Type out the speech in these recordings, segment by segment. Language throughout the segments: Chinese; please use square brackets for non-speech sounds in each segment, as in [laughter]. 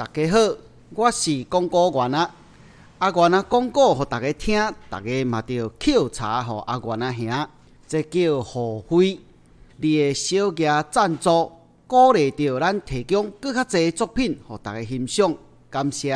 大家好，我是广告员啊。阿元啊，广告互大家听，大家嘛着抾茶互阿元啊兄，这叫互惠。你的小额赞助，鼓励着咱提供更较侪作品互大家欣赏，感谢。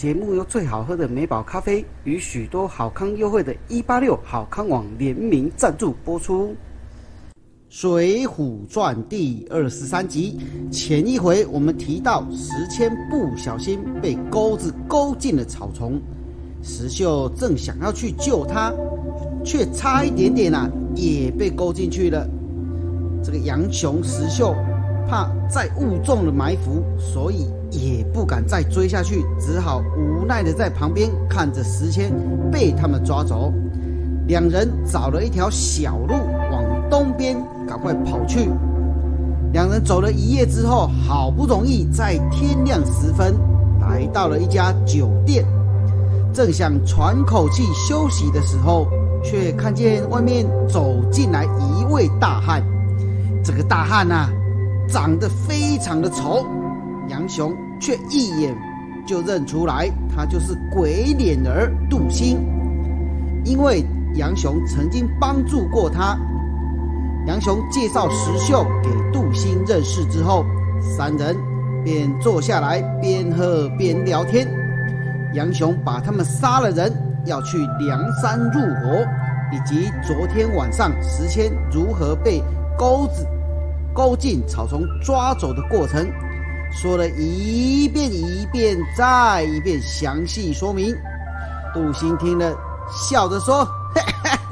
节目由最好喝的美宝咖啡与许多好康优惠的一八六好康网联名赞助播出。《水浒传》第二十三集，前一回我们提到石谦不小心被钩子勾进了草丛，石秀正想要去救他，却差一点点啊，也被勾进去了。这个杨雄、石秀怕再误中了埋伏，所以。也不敢再追下去，只好无奈的在旁边看着时迁被他们抓走。两人找了一条小路往东边赶快跑去。两人走了一夜之后，好不容易在天亮时分来到了一家酒店，正想喘口气休息的时候，却看见外面走进来一位大汉。这个大汉呐，长得非常的丑。杨雄却一眼就认出来，他就是鬼脸儿杜兴，因为杨雄曾经帮助过他。杨雄介绍石秀给杜兴认识之后，三人便坐下来边喝边聊天。杨雄把他们杀了人要去梁山入伙，以及昨天晚上石谦如何被钩子勾进草丛抓走的过程。说了一遍一遍再一遍，详细说明。杜兴听了，笑着说：“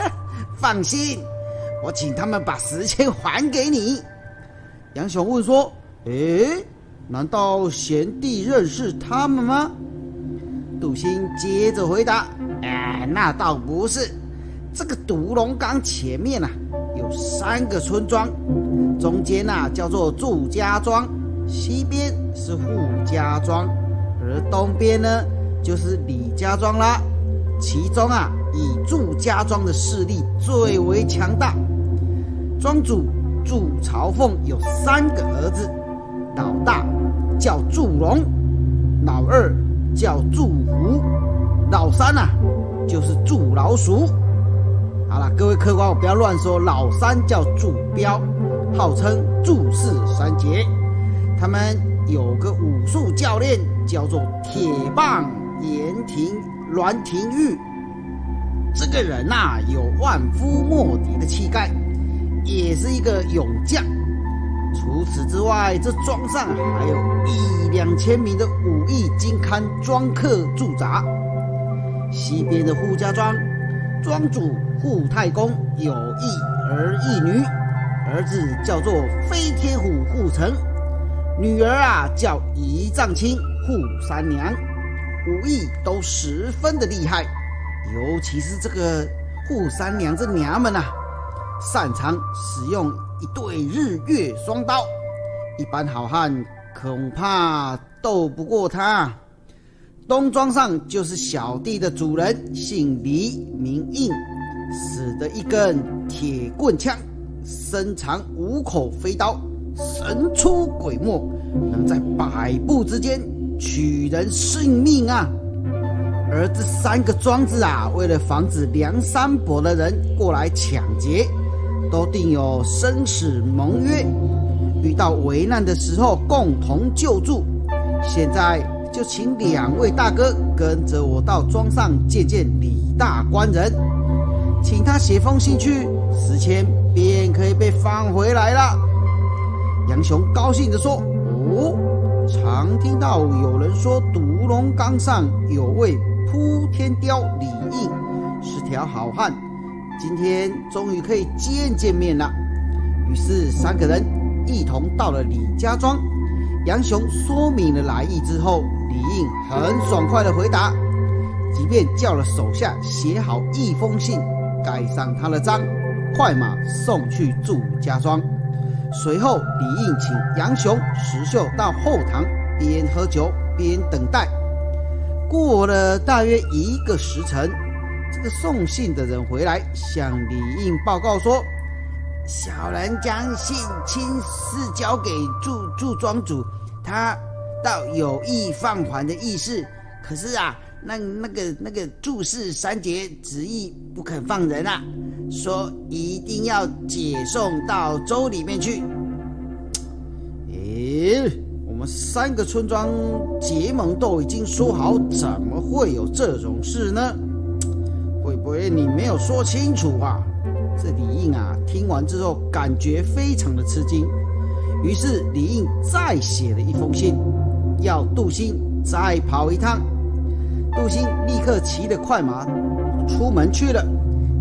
[laughs] 放心，我请他们把时间还给你。”杨雄问说：“诶，难道贤弟认识他们吗？杜兴接着回答：“哎，那倒不是。这个独龙岗前面啊，有三个村庄，中间呐叫做祝家庄，西边是扈家庄，而东边呢就是李家庄啦。其中啊，以祝家庄的势力最为强大。庄主祝朝凤有三个儿子，老大。”叫祝龙，老二叫祝虎，老三呐就是祝老鼠。好了，各位客官，我不要乱说。老三叫祝彪，号称祝氏三杰。他们有个武术教练，叫做铁棒严廷栾廷玉。这个人呐，有万夫莫敌的气概，也是一个勇将。除此之外，这庄上还有一两千名的武艺精堪庄客驻扎。西边的扈家庄，庄主扈太公有一儿一女，儿子叫做飞天虎扈成，女儿啊叫一丈青扈三娘，武艺都十分的厉害，尤其是这个扈三娘这娘们呐，擅长使用。一对日月双刀，一般好汉恐怕斗不过他。东庄上就是小弟的主人，姓李，名应，使得一根铁棍枪，身长五口飞刀，神出鬼没，能在百步之间取人性命啊！而这三个庄子啊，为了防止梁山伯的人过来抢劫。都订有生死盟约，遇到危难的时候共同救助。现在就请两位大哥跟着我到庄上见见李大官人，请他写封信去，死前便可以被放回来了。杨雄高兴地说：“哦，常听到有人说独龙岗上有位扑天雕李应，是条好汉。”今天终于可以见见面了，于是三个人一同到了李家庄。杨雄说明了来意之后，李应很爽快的回答，即便叫了手下写好一封信，盖上他的章，快马送去祝家庄。随后，李应请杨雄、石秀到后堂边喝酒边等待。过了大约一个时辰。这个送信的人回来，向李应报告说：“小人将信亲自交给祝祝庄主，他倒有意放还的意思。可是啊，那那个那个祝氏三杰执意不肯放人啊，说一定要解送到州里面去。诶，我们三个村庄结盟都已经说好，怎么会有这种事呢？”会不会你没有说清楚啊？这李应啊，听完之后感觉非常的吃惊，于是李应再写了一封信，要杜兴再跑一趟。杜兴立刻骑着快马出门去了。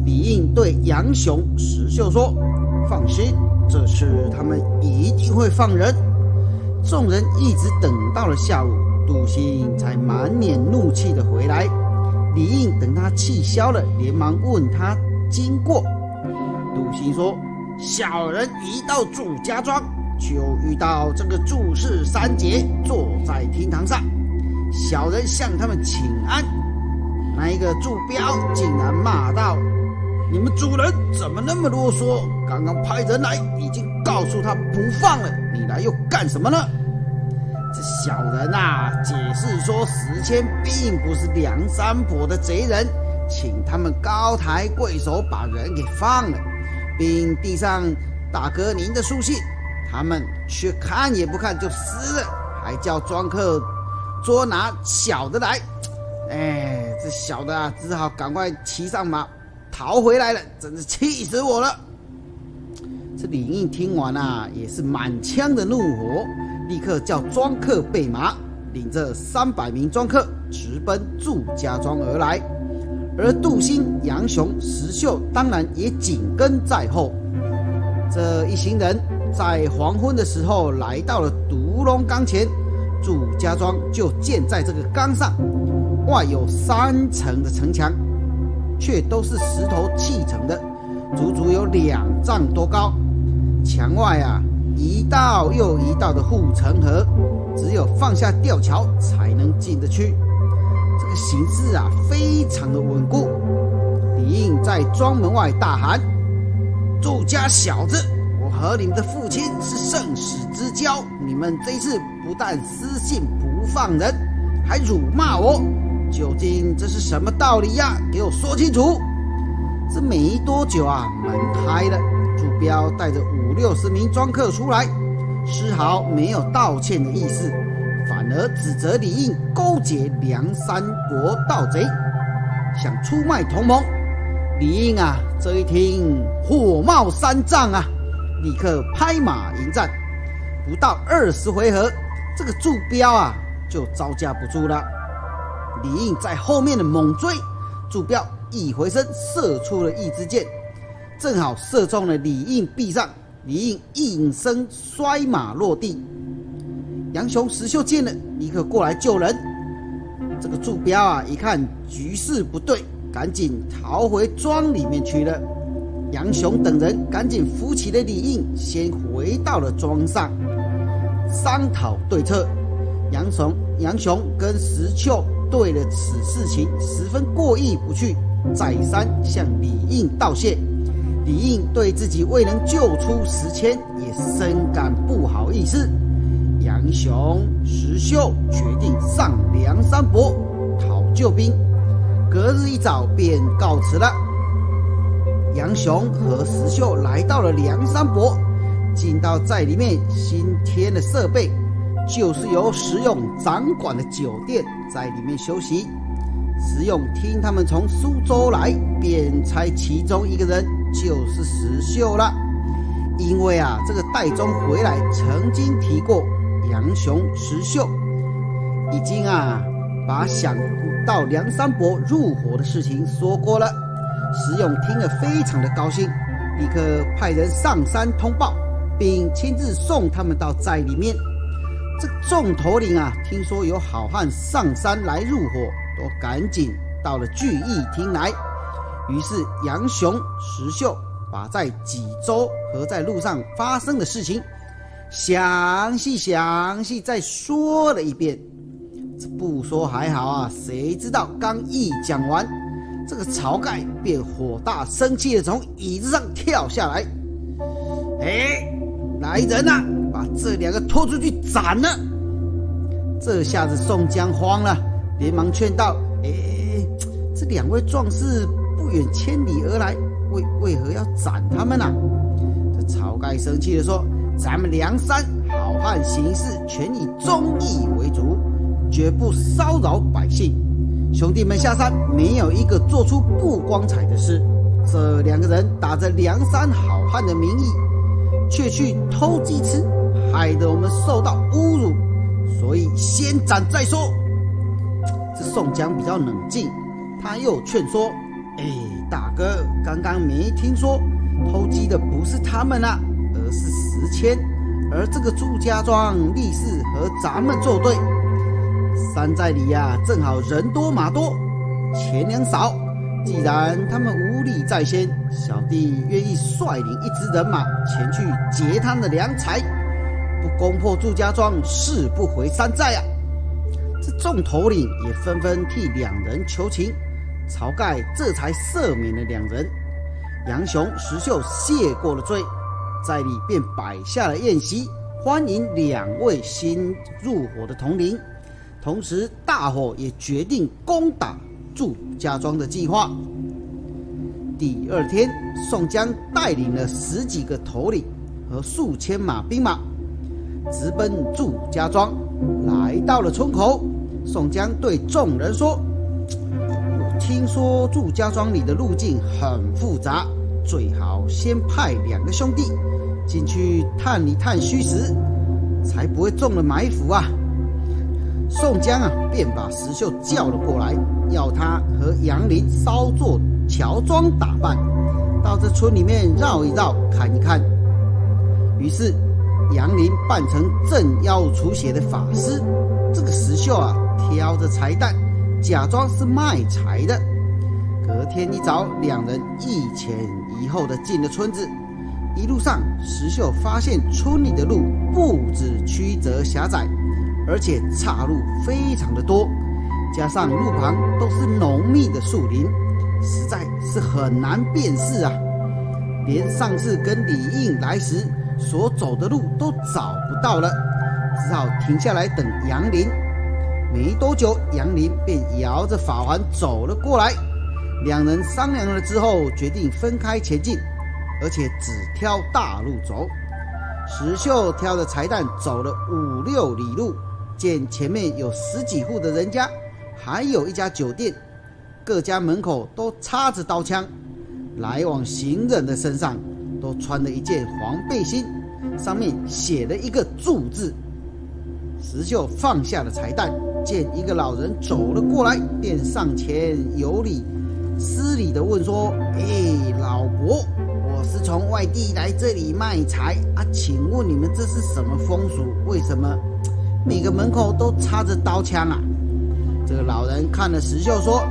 李应对杨雄、石秀说：“放心，这次他们一定会放人。”众人一直等到了下午，杜兴才满脸怒气的回来。李应等他气消了，连忙问他经过。杜兴说：“小人一到祝家庄，就遇到这个祝氏三杰坐在厅堂上。小人向他们请安，那一个祝彪竟然骂道：‘你们主人怎么那么啰嗦？刚刚派人来，已经告诉他不放了，你来又干什么呢？’”这小人呐，解释说史谦并不是梁山伯的贼人，请他们高抬贵手把人给放了，并递上大哥您的书信，他们却看也不看就撕了，还叫庄客捉拿小的来。哎，这小的啊，只好赶快骑上马逃回来了，真是气死我了。这李应听完啊，也是满腔的怒火。立刻叫庄客备马，领着三百名庄客直奔祝家庄而来，而杜兴、杨雄、石秀当然也紧跟在后。这一行人在黄昏的时候来到了独龙岗前，祝家庄就建在这个岗上，外有三层的城墙，却都是石头砌成的，足足有两丈多高。墙外啊，一道又一道的护城河，只有放下吊桥才能进得去。这个形势啊，非常的稳固。李应在庄门外大喊：“祝家小子！”我和你们的父亲是生死之交，你们这次不但私信不放人，还辱骂我，究竟这是什么道理呀？给我说清楚！这没多久啊，门开了，朱标带着五六十名庄客出来，丝毫没有道歉的意思，反而指责李应勾结梁山国盗贼，想出卖同盟。李应啊，这一听火冒三丈啊！立刻拍马迎战，不到二十回合，这个祝彪啊就招架不住了。李应在后面的猛追，祝彪一回身射出了一支箭，正好射中了李应臂上，李应应声摔马落地。杨雄、石秀见了，立刻过来救人。这个祝彪啊，一看局势不对，赶紧逃回庄里面去了。杨雄等人赶紧扶起了李应，先回到了庄上商讨对策。杨雄、杨雄跟石秀对了此事情十分过意不去，再三向李应道谢。李应对自己未能救出石谦也深感不好意思。杨雄、石秀决定上梁山伯讨救兵，隔日一早便告辞了。杨雄和石秀来到了梁山伯，进到在里面新添的设备，就是由石勇掌管的酒店，在里面休息。石勇听他们从苏州来，便猜其中一个人就是石秀了，因为啊，这个戴宗回来曾经提过杨雄、石秀，已经啊把想到梁山伯入伙的事情说过了。石勇听了非常的高兴，立刻派人上山通报，并亲自送他们到寨里面。这众头领啊，听说有好汉上山来入伙，都赶紧到了聚义厅来。于是杨雄、石秀把在济州和在路上发生的事情详细详细再说了一遍。这不说还好啊，谁知道刚一讲完。这个晁盖便火大生气的从椅子上跳下来，哎，来人呐，把这两个拖出去斩了！这下子宋江慌了，连忙劝道：“哎，这两位壮士不远千里而来，为为何要斩他们呢？”这晁盖生气的说：“咱们梁山好汉行事全以忠义为主，绝不骚扰百姓。”兄弟们下山，没有一个做出不光彩的事。这两个人打着梁山好汉的名义，却去偷鸡吃，害得我们受到侮辱。所以先斩再说。这宋江比较冷静，他又劝说：“哎，大哥，刚刚没听说偷鸡的不是他们啊，而是石谦。而这个祝家庄立誓和咱们作对。”山寨里呀，正好人多马多，钱粮少。既然他们无力在先，小弟愿意率领一支人马前去劫他们的粮财，不攻破祝家庄，誓不回山寨啊！这众头领也纷纷替两人求情，晁盖这才赦免了两人。杨雄、石秀谢过了罪，寨里便摆下了宴席，欢迎两位新入伙的统领。同时，大伙也决定攻打祝家庄的计划。第二天，宋江带领了十几个头领和数千马兵马，直奔祝家庄。来到了村口，宋江对众人说：“我听说祝家庄里的路径很复杂，最好先派两个兄弟进去探一探虚实，才不会中了埋伏啊。”宋江啊，便把石秀叫了过来，要他和杨林稍作乔装打扮，到这村里面绕一绕，看一看。于是杨林扮成镇妖除邪的法师，这个石秀啊，挑着柴担，假装是卖柴的。隔天一早，两人一前一后的进了村子。一路上，石秀发现村里的路不止曲折狭窄，而且岔路非常的多，加上路旁都是浓密的树林，实在是很难辨识啊。连上次跟李应来时所走的路都找不到了，只好停下来等杨林。没多久，杨林便摇着法环走了过来。两人商量了之后，决定分开前进，而且只挑大路走。石秀挑着柴担走了五六里路，见前面有十几户的人家，还有一家酒店，各家门口都插着刀枪。来往行人的身上都穿了一件黄背心，上面写了一个“祝”字。石秀放下了彩蛋，见一个老人走了过来，便上前有礼施礼的问说：“哎，老伯，我是从外地来这里卖柴啊，请问你们这是什么风俗？为什么每个门口都插着刀枪啊？”这个老人看了石秀说：“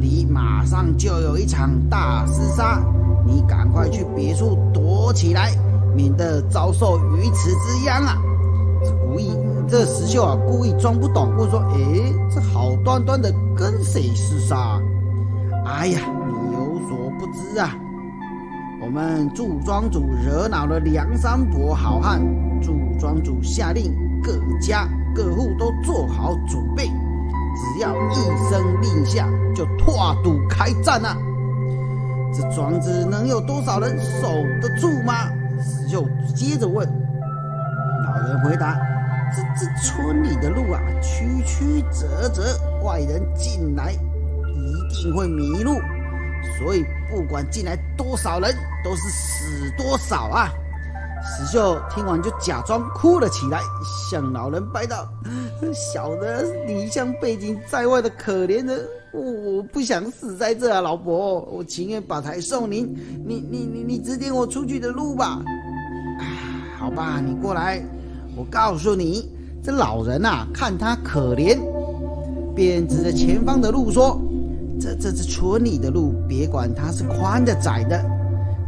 里马上就有一场大厮杀，你赶快去别处躲起来，免得遭受鱼池之殃啊！这故意，这石秀啊，故意装不懂，问说：“哎，这好端端的跟谁厮杀？”哎呀，你有所不知啊，我们祝庄主惹恼了梁山伯好汉，祝庄主下令各家各户都做好准备。只要一声令下，就拓赌开战啊！这庄子能有多少人守得住吗？石秀接着问。老人回答：“这这村里的路啊，曲曲折折，外人进来一定会迷路，所以不管进来多少人，都是死多少啊！”石秀听完就假装哭了起来，向老人拜道：“ [laughs] 小的离乡背井在外的可怜人，我不想死在这啊，老伯，我情愿把台送您，你你你你指点我出去的路吧。”“好吧，你过来，我告诉你。”这老人呐，看他可怜，便指着前方的路说：“这这是村里的路，别管它是宽的窄的。”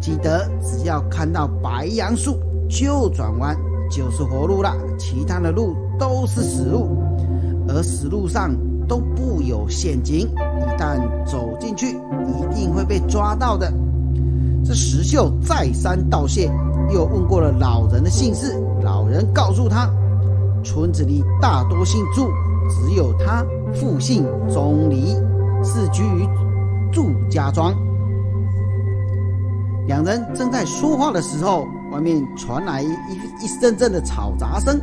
记得只要看到白杨树就转弯，就是活路了。其他的路都是死路，而死路上都布有陷阱，一旦走进去，一定会被抓到的。这石秀再三道谢，又问过了老人的姓氏。老人告诉他，村子里大多姓祝，只有他父姓钟离，是居于祝家庄。两人正在说话的时候，外面传来一一阵阵的吵杂声。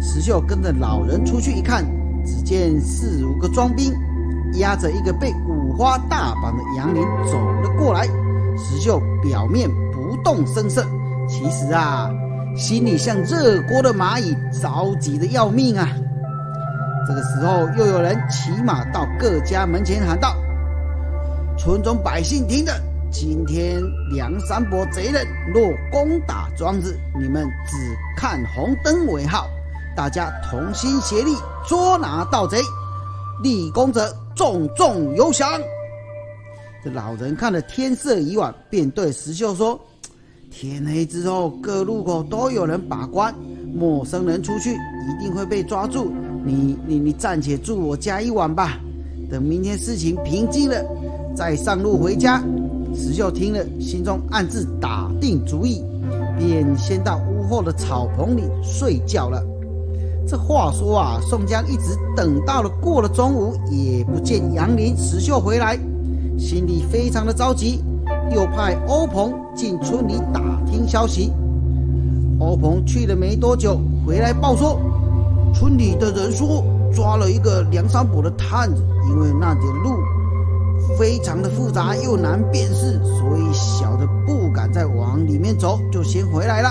石秀跟着老人出去一看，只见四五个庄兵押着一个被五花大绑的杨林走了过来。石秀表面不动声色，其实啊，心里像热锅的蚂蚁，着急的要命啊。这个时候，又有人骑马到各家门前喊道：“村中百姓听着。”今天梁山伯贼人若攻打庄子，你们只看红灯为号，大家同心协力捉拿盗贼，立功者重重有赏。这老人看了天色已晚，便对石秀说：“天黑之后，各路口都有人把关，陌生人出去一定会被抓住。你你你暂且住我家一晚吧，等明天事情平静了，再上路回家。”石秀听了，心中暗自打定主意，便先到屋后的草棚里睡觉了。这话说啊，宋江一直等到了过了中午，也不见杨林、石秀回来，心里非常的着急，又派欧鹏进村里打听消息。欧鹏去了没多久，回来报说，村里的人说抓了一个梁山伯的探子，因为那点路。非常的复杂又难辨识，所以小的不敢再往里面走，就先回来了。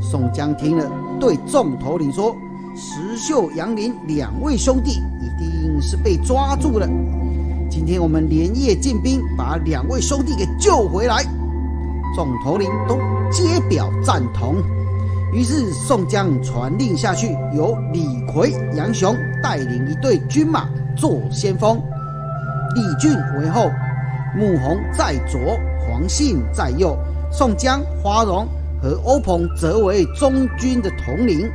宋江听了，对众头领说：“石秀、杨林两位兄弟一定是被抓住了。今天我们连夜进兵，把两位兄弟给救回来。众头领都皆表赞同。于是宋江传令下去，由李逵、杨雄带领一队军马做先锋，李俊为后，穆弘在左，黄信在右，宋江、花荣和欧鹏则为中军的统领。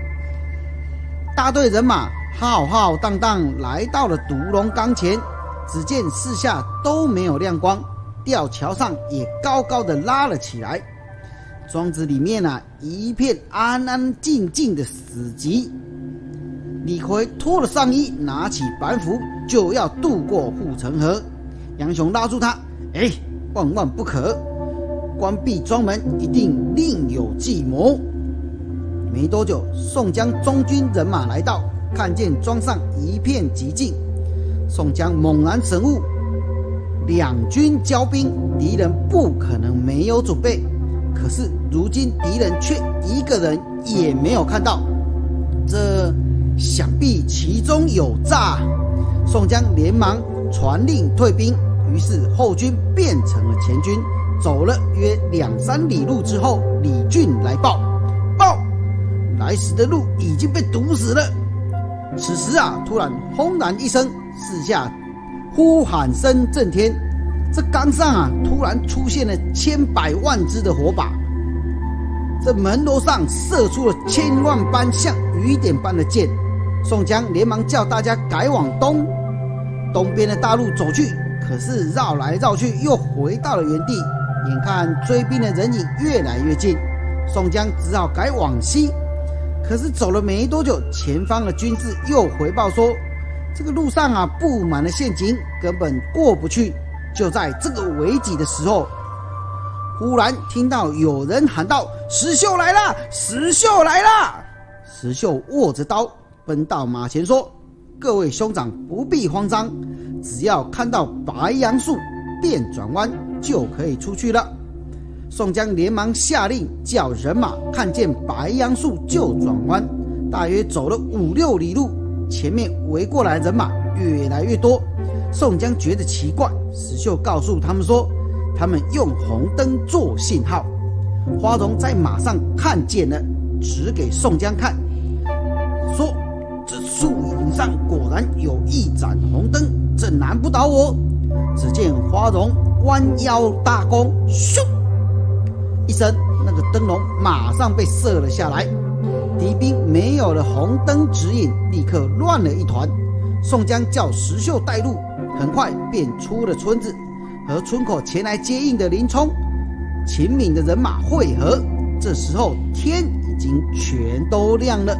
大队人马浩浩荡荡来到了独龙岗前，只见四下都没有亮光，吊桥上也高高的拉了起来。庄子里面啊，一片安安静静的死寂。李逵脱了上衣，拿起板斧，就要渡过护城河。杨雄拉住他：“哎，万万不可！关闭庄门，一定另有计谋。”没多久，宋江中军人马来到，看见庄上一片寂静，宋江猛然神悟：两军交兵，敌人不可能没有准备。可是如今敌人却一个人也没有看到，这想必其中有诈。宋江连忙传令退兵，于是后军变成了前军。走了约两三里路之后，李俊来报：报，来时的路已经被堵死了。此时啊，突然轰然一声，四下呼喊声震天。这岗上啊，突然出现了千百万支的火把，这门楼上射出了千万般像雨点般的箭。宋江连忙叫大家改往东，东边的大路走去。可是绕来绕去，又回到了原地。眼看追兵的人影越来越近，宋江只好改往西。可是走了没多久，前方的军士又回报说，这个路上啊布满了陷阱，根本过不去。就在这个危急的时候，忽然听到有人喊道：“石秀来了！石秀来了！”石秀握着刀奔到马前说：“各位兄长不必慌张，只要看到白杨树便转弯，就可以出去了。”宋江连忙下令叫人马看见白杨树就转弯。大约走了五六里路，前面围过来人马越来越多。宋江觉得奇怪，石秀告诉他们说，他们用红灯做信号。花荣在马上看见了，指给宋江看，说：“树影上果然有一盏红灯，这难不倒我。”只见花荣弯腰搭弓，咻一声，那个灯笼马上被射了下来。敌兵没有了红灯指引，立刻乱了一团。宋江叫石秀带路。很快便出了村子，和村口前来接应的林冲、秦敏的人马会合。这时候天已经全都亮了。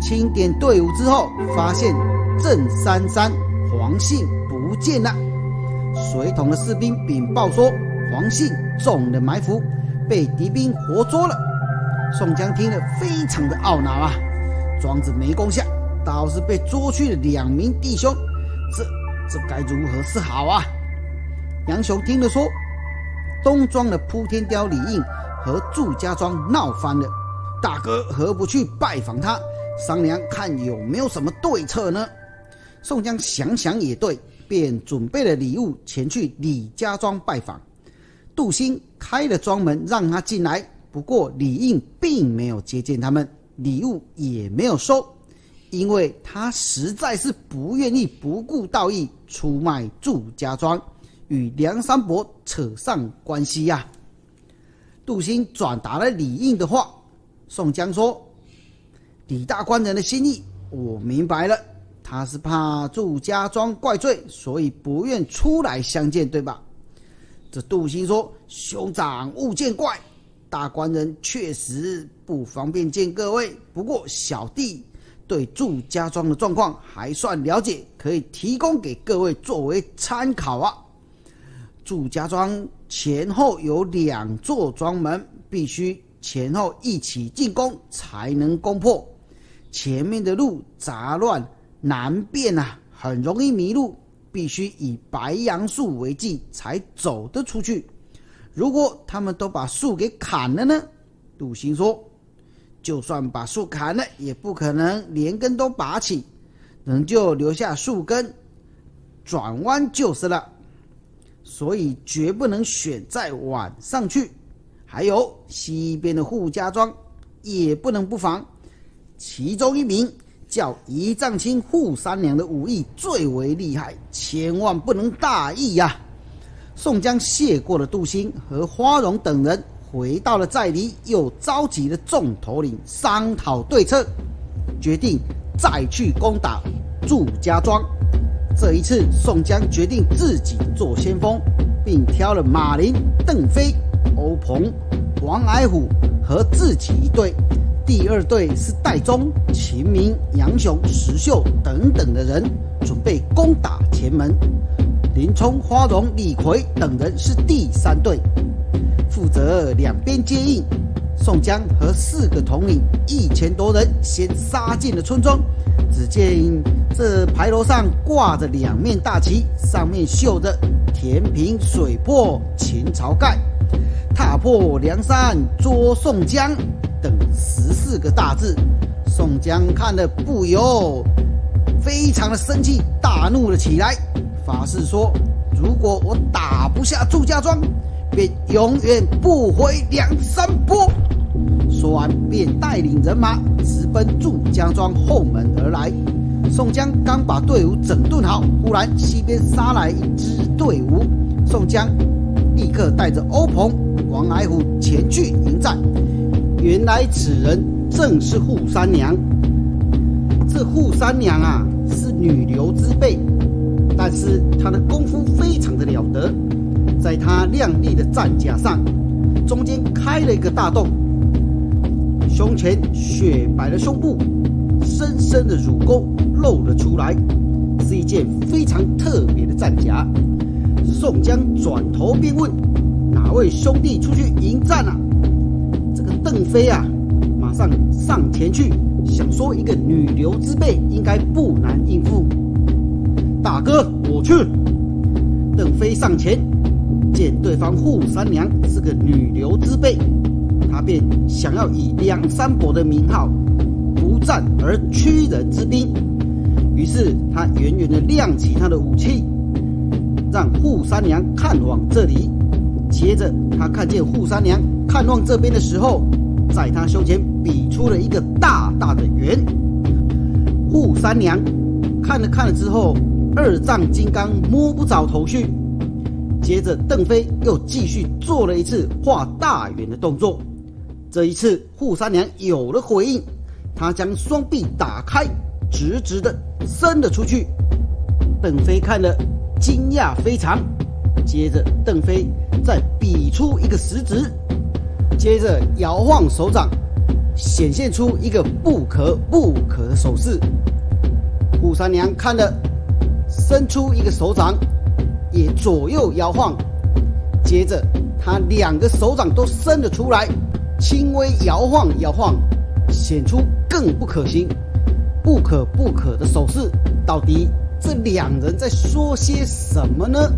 清点队伍之后，发现郑三三、黄信不见了。随同的士兵禀报说，黄信中了埋伏，被敌兵活捉了。宋江听了非常的懊恼啊，庄子没攻下，倒是被捉去了两名弟兄，这。这该如何是好啊？杨雄听了说：“东庄的扑天雕李应和祝家庄闹翻了，大哥何不去拜访他，商量看有没有什么对策呢？”宋江想想也对，便准备了礼物前去李家庄拜访。杜兴开了庄门让他进来，不过李应并没有接见他们，礼物也没有收。因为他实在是不愿意不顾道义出卖祝家庄，与梁山伯扯上关系呀。杜兴转达了李应的话，宋江说：“李大官人的心意我明白了，他是怕祝家庄怪罪，所以不愿出来相见，对吧？”这杜兴说：“兄长勿见怪，大官人确实不方便见各位，不过小弟。”对祝家庄的状况还算了解，可以提供给各位作为参考啊。祝家庄前后有两座庄门，必须前后一起进攻才能攻破。前面的路杂乱难辨啊，很容易迷路，必须以白杨树为记才走得出去。如果他们都把树给砍了呢？杜兴说。就算把树砍了，也不可能连根都拔起，仍旧留下树根，转弯就是了。所以绝不能选在晚上去。还有西边的扈家庄也不能不防。其中一名叫仪仗卿扈三娘的武艺最为厉害，千万不能大意呀！宋江谢过了杜兴和花荣等人，回到了寨里，又召集了众头领商讨对策，决定再去攻打祝家庄。这一次，宋江决定自己做先锋，并挑了马林、邓飞、欧鹏、王矮虎和自己一队。第二队是戴宗、秦明、杨雄、石秀等等的人，准备攻打前门。林冲、花荣、李逵等人是第三队，负责两边接应。宋江和四个统领一千多人先杀进了村庄。只见这牌楼上挂着两面大旗，上面绣着“填平水泊秦晁盖，踏破梁山捉宋江”四个大字。宋江看了不由非常的生气，大怒了起来，发誓说：“如果我打不下祝家庄，便永远不回梁山泊。”说完，便带领人马直奔祝家庄后门而来。宋江刚把队伍整顿好，忽然西边杀来一支队伍。宋江立刻带着欧鹏、王矮虎前去迎战。原来此人正是扈三娘。这扈三娘啊，是女流之辈，但是她的功夫非常的了得。在她亮丽的战甲上，中间开了一个大洞。胸前雪白的胸部，深深的乳沟露了出来，是一件非常特别的战甲。宋江转头便问：“哪位兄弟出去迎战啊？”这个邓飞啊，马上上前去，想说一个女流之辈应该不难应付。大哥，我去。邓飞上前，见对方扈三娘是个女流之辈。他便想要以梁山伯的名号，不战而屈人之兵。于是他远远的亮起他的武器，让扈三娘看往这里。接着他看见扈三娘看望这边的时候，在他胸前比出了一个大大的圆。扈三娘看了看了之后，二丈金刚摸不着头绪。接着邓飞又继续做了一次画大圆的动作。这一次，扈三娘有了回应，她将双臂打开，直直的伸了出去。邓飞看了，惊讶非常。接着，邓飞再比出一个食指，接着摇晃手掌，显现出一个不可不可的手势。扈三娘看了，伸出一个手掌，也左右摇晃。接着，她两个手掌都伸了出来。轻微摇晃摇晃，显出更不可行、不可不可的手势。到底这两人在说些什么呢？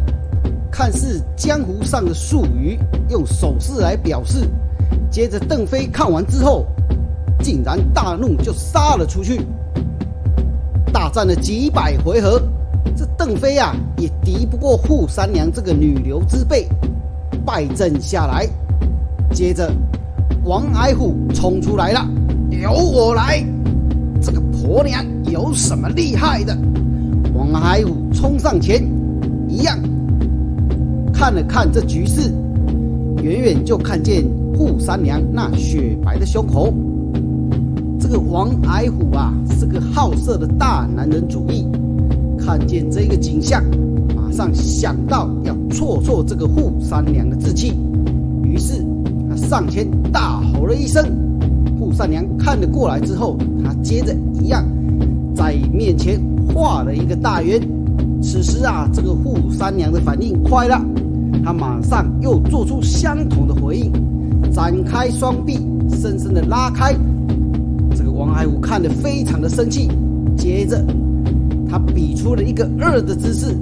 看似江湖上的术语，用手势来表示。接着邓飞看完之后，竟然大怒，就杀了出去。大战了几百回合，这邓飞啊，也敌不过扈三娘这个女流之辈，败阵下来。接着。王矮虎冲出来了，由我来！这个婆娘有什么厉害的？王矮虎冲上前，一样看了看这局势，远远就看见扈三娘那雪白的胸口。这王矮虎啊，是个好色的大男人主义，看见这个景象，马上想到要挫挫这个扈三娘的志气，于是他。上前大吼了一声，扈三娘看了过来之后，他接着一样在面前画了一个大圆。此时啊，这个扈三娘的反应快了，她马上又做出相同的回应，展开双臂，深深的拉开。王海武看得非常的生气，接着他比出了一个二的姿势，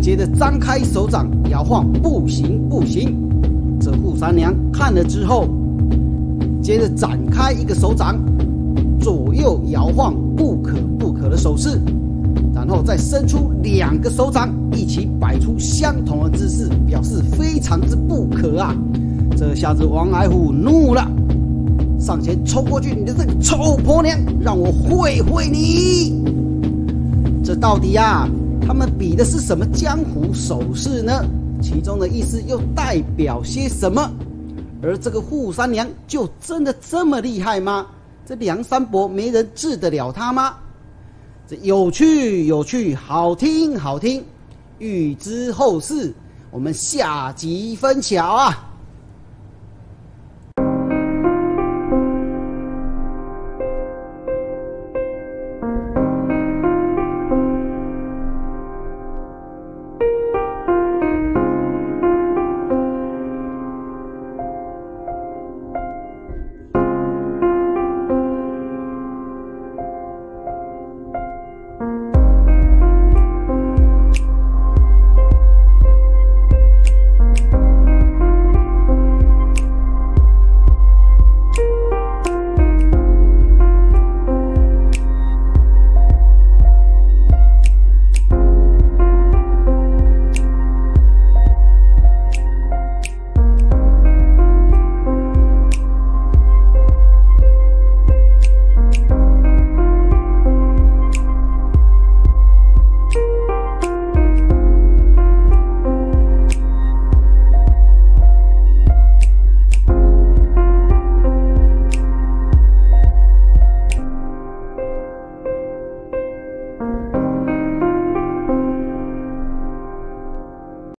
接着张开手掌摇晃，不行不行。这扈三娘看了之后，接着展开一个手掌，左右摇晃不可不可的手势，然后再伸出两个手掌，一起摆出相同的姿势，表示非常之不可啊！这下子王矮虎怒了，上前冲过去：“你的这个臭婆娘，让我会会你！”这到底呀，他们比的是什么江湖手势呢？其中的意思又代表些什么？而这个扈三娘就真的这么厉害吗？这梁山伯没人治得了他吗？这有趣有趣，好听好听，欲知后事，我们下集分晓啊！